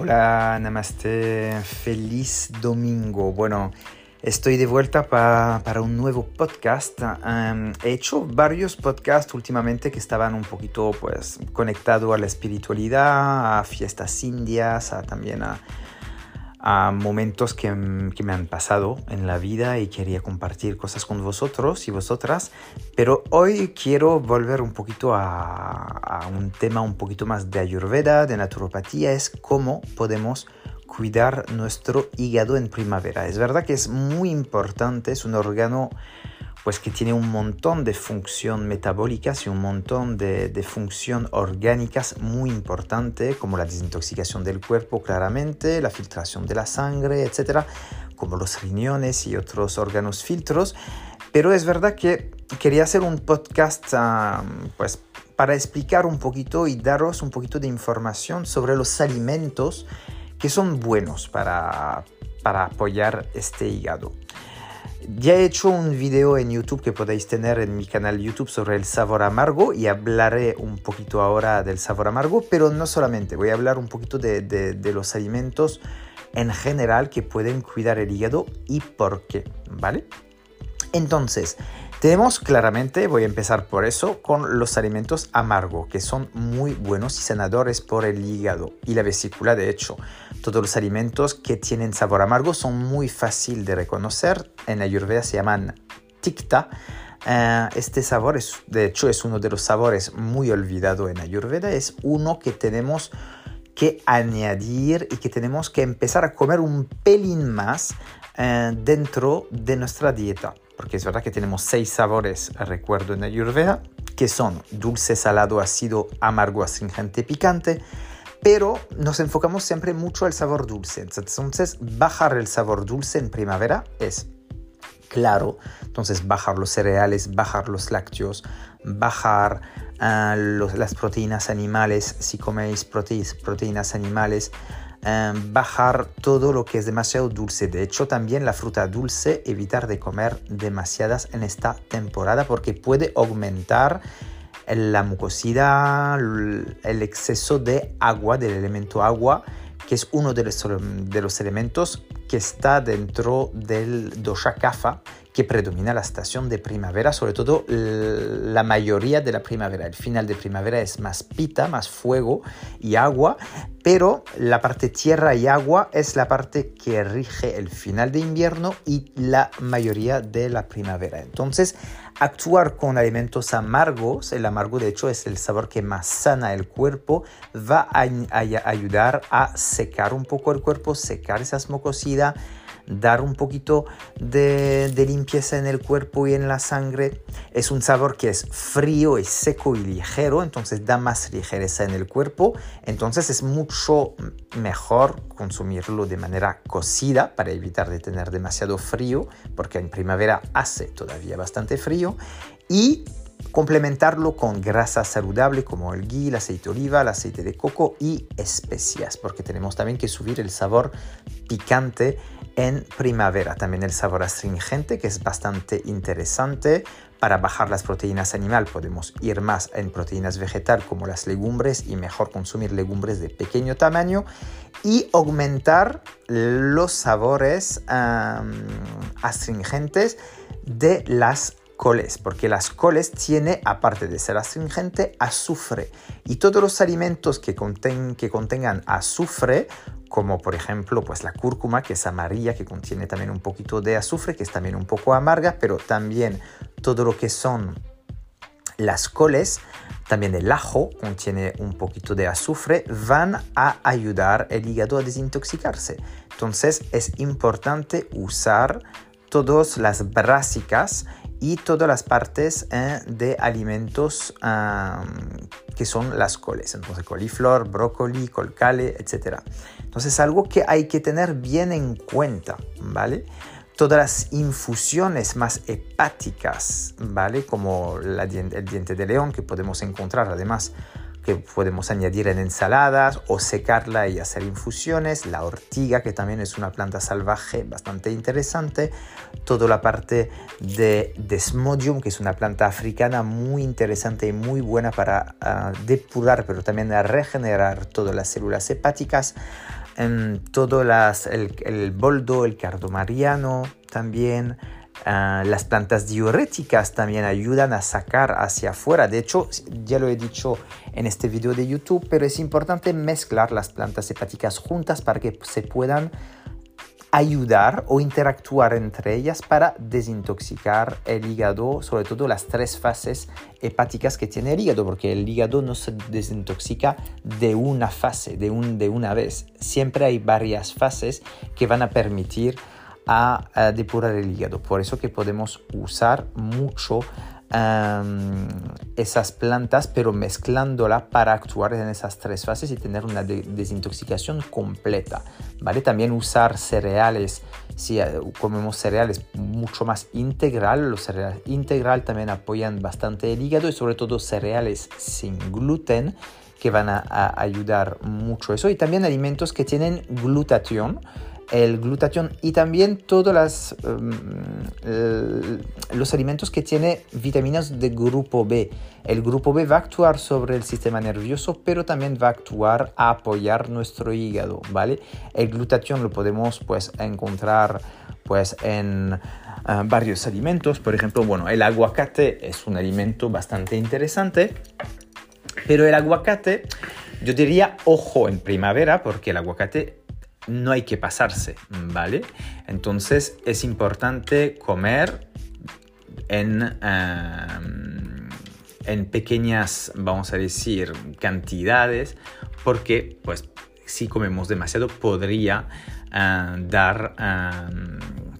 Hola, namaste, feliz domingo. Bueno, estoy de vuelta para un nuevo podcast. He hecho varios podcasts últimamente que estaban un poquito pues conectados a la espiritualidad, a fiestas indias, a, también a, a momentos que, que, me han pasado en la vida y quería compartir cosas con vosotros y vosotras, pero hoy quiero volver un poquito a, a un tema un poquito más de ayurveda, de naturopatía, es cómo podemos cuidar nuestro hígado en primavera. Es verdad que es muy importante, es un órgano pues que tiene un montón de función metabólicas y un montón de, de función orgánicas muy importante, como la desintoxicación del cuerpo claramente, la filtración de la sangre, etcétera, como los riñones y otros órganos filtros. Pero es verdad que quería hacer un podcast pues, para explicar un poquito y daros un poquito de información sobre los alimentos que son buenos para, para apoyar este hígado. Ya he hecho un video en YouTube que podéis tener en mi canal YouTube sobre el sabor amargo y hablaré un poquito ahora del sabor amargo, pero no solamente, voy a hablar un poquito de, de, los alimentos en general que pueden cuidar el hígado y por qué, ¿vale? Entonces, tenemos claramente, voy a empezar por eso, con los alimentos amargos, que son muy buenos y sanadores por el hígado y la vesícula, de hecho. Todos los alimentos que tienen sabor amargo son muy fácil de reconocer. En Ayurveda se llaman tikta. Eh, este sabor, es, de hecho, es uno de los sabores muy olvidado en Ayurveda. Es uno que tenemos que añadir y que tenemos que empezar a comer un pelín más eh, dentro de nuestra dieta porque es verdad que tenemos seis sabores, recuerdo, en Ayurveda, que son dulce, salado, ácido, amargo, astringente, picante, pero nos enfocamos siempre mucho al sabor dulce. Entonces, bajar el sabor dulce en primavera es claro. Entonces, bajar los cereales, bajar los lácteos, bajar los, las proteínas animales, si coméis proteínas animales, Em, bajar todo lo que es demasiado dulce. De hecho, también la fruta dulce, evitar de comer demasiadas en esta temporada porque puede aumentar la mucosidad, el exceso de agua, del elemento agua, que es uno de los, de los elementos que está dentro del dosha kapha, que predomina la estación de primavera, sobre todo la mayoría de la primavera. El final de primavera es más pita, más fuego y agua, pero la parte tierra y agua es la parte que rige el final de invierno y la mayoría de la primavera. Entonces, actuar con alimentos amargos, el amargo de hecho es el sabor que más sana el cuerpo, va a, ayudar a secar un poco el cuerpo, secar esas mucosidades dar un poquito de, limpieza en el cuerpo y en la sangre. Es un sabor que es frío, es seco y ligero, entonces da más ligereza en el cuerpo. Entonces es mucho mejor consumirlo de manera cocida para evitar de tener demasiado frío, porque en primavera hace todavía bastante frío. Y complementarlo con grasa saludable como el ghee, el aceite de oliva, el aceite de coco y especias, porque tenemos también que subir el sabor picante en primavera. También el sabor astringente, que es bastante interesante. Para bajar las proteínas animal podemos ir más en proteínas vegetal como las legumbres y mejor consumir legumbres de pequeño tamaño y aumentar los sabores astringentes de las coles, porque las coles tiene, aparte de ser astringente, azufre. Y todos los alimentos que, que contengan azufre, como por ejemplo pues la cúrcuma, que es amarilla, que contiene también un poquito de azufre, que es también un poco amarga, pero también todo lo que son las coles, también el ajo contiene un poquito de azufre, van a ayudar el hígado a desintoxicarse. Entonces es importante usar todas las brásicas y todas las partes eh, de alimentos que son las coles. Entonces, coliflor, brócoli, colcale, etc. Entonces, algo que hay que tener bien en cuenta, ¿vale? Todas las infusiones más hepáticas, ¿vale? Como el diente de león que podemos encontrar además podemos añadir en ensaladas o secarla y hacer infusiones, la ortiga que también es una planta salvaje bastante interesante, toda la parte de Desmodium que es una planta africana muy interesante y muy buena para ah, depurar pero también a regenerar todas las células hepáticas, en todo las, el, el boldo, el cardomariano también. Ah, las plantas diuréticas también ayudan a sacar hacia afuera. De hecho, ya lo he dicho en este video de YouTube, pero es importante mezclar las plantas hepáticas juntas para que se puedan ayudar o interactuar entre ellas para desintoxicar el hígado, sobre todo las tres fases hepáticas que tiene el hígado, porque el hígado no se desintoxica de una fase, de, un, de una vez. Siempre hay varias fases que van a permitir a, depurar el hígado. Por eso que podemos usar mucho esas plantas, pero mezclándola para actuar en esas tres fases y tener una desintoxicación completa. ¿vale? También usar cereales, si eh, comemos cereales mucho más integral, los cereales integral también apoyan bastante el hígado y sobre todo cereales sin gluten que van a, a ayudar mucho eso y también alimentos que tienen glutatión el glutatión y también todos em, los alimentos que tienen vitaminas de grupo B. El grupo B va a actuar sobre el sistema nervioso, pero también va a actuar a apoyar nuestro hígado, ¿vale? El glutatión lo podemos pues encontrar pues en eh, varios alimentos, por ejemplo, bueno, el aguacate es un alimento bastante interesante, pero el aguacate, yo diría ojo en primavera, porque el aguacate no hay que pasarse, ¿vale? Entonces es importante comer en, en pequeñas, vamos a decir, cantidades, porque pues si comemos demasiado podría eh, dar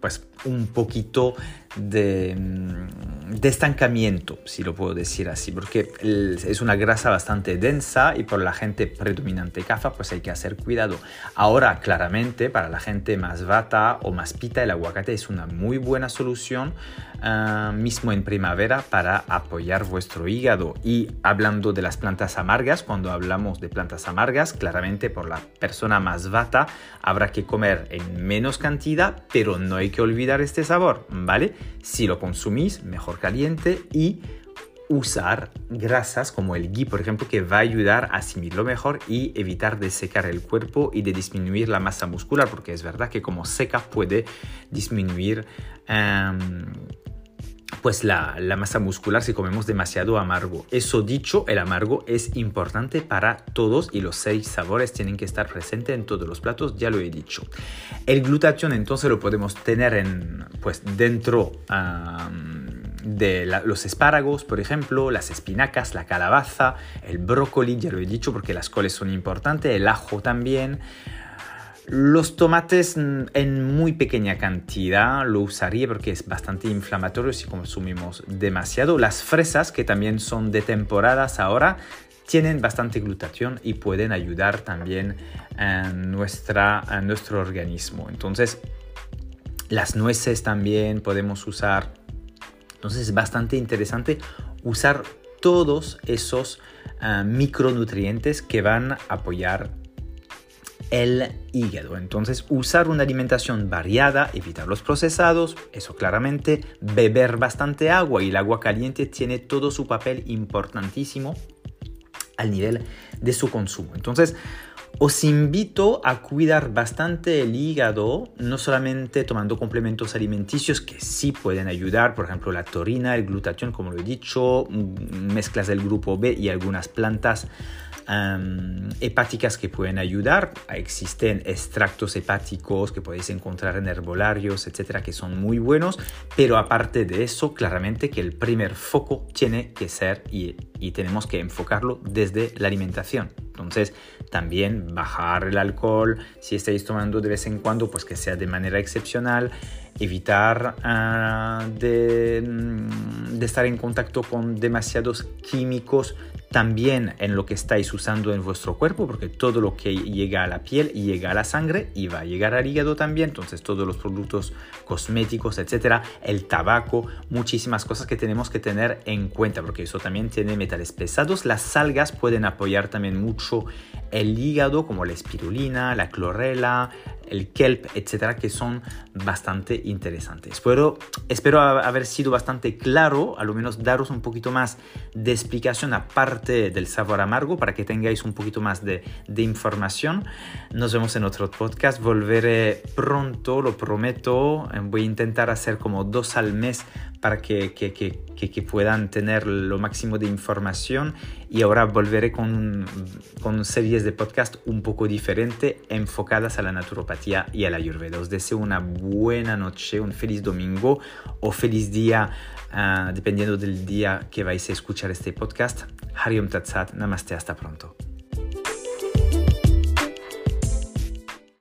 pues un poquito de, mm, de, estancamiento, si lo puedo decir así, porque es una grasa bastante densa y por la gente predominante cafa, pues hay que hacer cuidado. Ahora, claramente, para la gente más vata o más pita, el aguacate es una muy buena solución, ah, mismo en primavera, para apoyar vuestro hígado. Y hablando de las plantas amargas, cuando hablamos de plantas amargas, claramente por la persona más vata, habrá que comer en menos cantidad, pero no hay que olvidar este sabor, ¿vale? Si lo consumís, mejor caliente y usar grasas como el ghee, por ejemplo, que va a ayudar a asimilarlo mejor y evitar de secar el cuerpo y de disminuir la masa muscular, porque es verdad que como seca puede disminuir em, pues la, masa muscular si comemos demasiado amargo. Eso dicho, el amargo es importante para todos y los seis sabores tienen que estar presentes en todos los platos, ya lo he dicho. El glutatión entonces lo podemos tener en, pues, dentro de los espárragos, por ejemplo, las espinacas, la calabaza, el brócoli, ya lo he dicho porque las coles son importantes, el ajo también. Los tomates en muy pequeña cantidad lo usaría porque es bastante inflamatorio si consumimos demasiado. Las fresas, que también son de temporadas ahora, tienen bastante glutatión y pueden ayudar también a, nuestra, a nuestro organismo. Entonces, las nueces también podemos usar. Entonces, es bastante interesante usar todos esos ah, micronutrientes que van a apoyar el hígado. Entonces, usar una alimentación variada, evitar los procesados, eso claramente, beber bastante agua y el agua caliente tiene todo su papel importantísimo al nivel de su consumo. Entonces, os invito a cuidar bastante el hígado, no solamente tomando complementos alimenticios que sí pueden ayudar, por ejemplo la taurina, el glutatión, como lo he dicho, mezclas del grupo B y algunas plantas hepáticas que pueden ayudar. Existen extractos hepáticos que podéis encontrar en herbolarios, etcétera, que son muy buenos. Pero aparte de eso, claramente que el primer foco tiene que ser y tenemos que enfocarlo desde la alimentación. Entonces, también bajar el alcohol, si estáis tomando de vez en cuando, pues que sea de manera excepcional, evitar ah, de, mm, de, estar en contacto con demasiados químicos también en lo que estáis usando en vuestro cuerpo, porque todo lo que llega a la piel llega a la sangre y va a llegar al hígado también, entonces todos los productos cosméticos, etcétera, el tabaco, muchísimas cosas que tenemos que tener en cuenta, porque eso también tiene metales pesados. Las algas pueden apoyar también mucho el hígado, como la espirulina, la clorela, el kelp, etcétera, que son bastante interesantes. Espero, espero haber sido bastante claro, a lo menos daros un poquito más de explicación aparte del sabor amargo para que tengáis un poquito más de, de información. Nos vemos en otro podcast. Volveré pronto, lo prometo. Voy a intentar hacer como dos al mes para que, que, que, puedan tener lo máximo de información y ahora volveré con, con series de podcast un poco diferente enfocadas a la naturopatía y a la ayurveda. Os deseo una buena noche, un feliz domingo o feliz día uh, dependiendo del día que vais a escuchar este podcast. Hariom Tatsat, namaste, hasta pronto.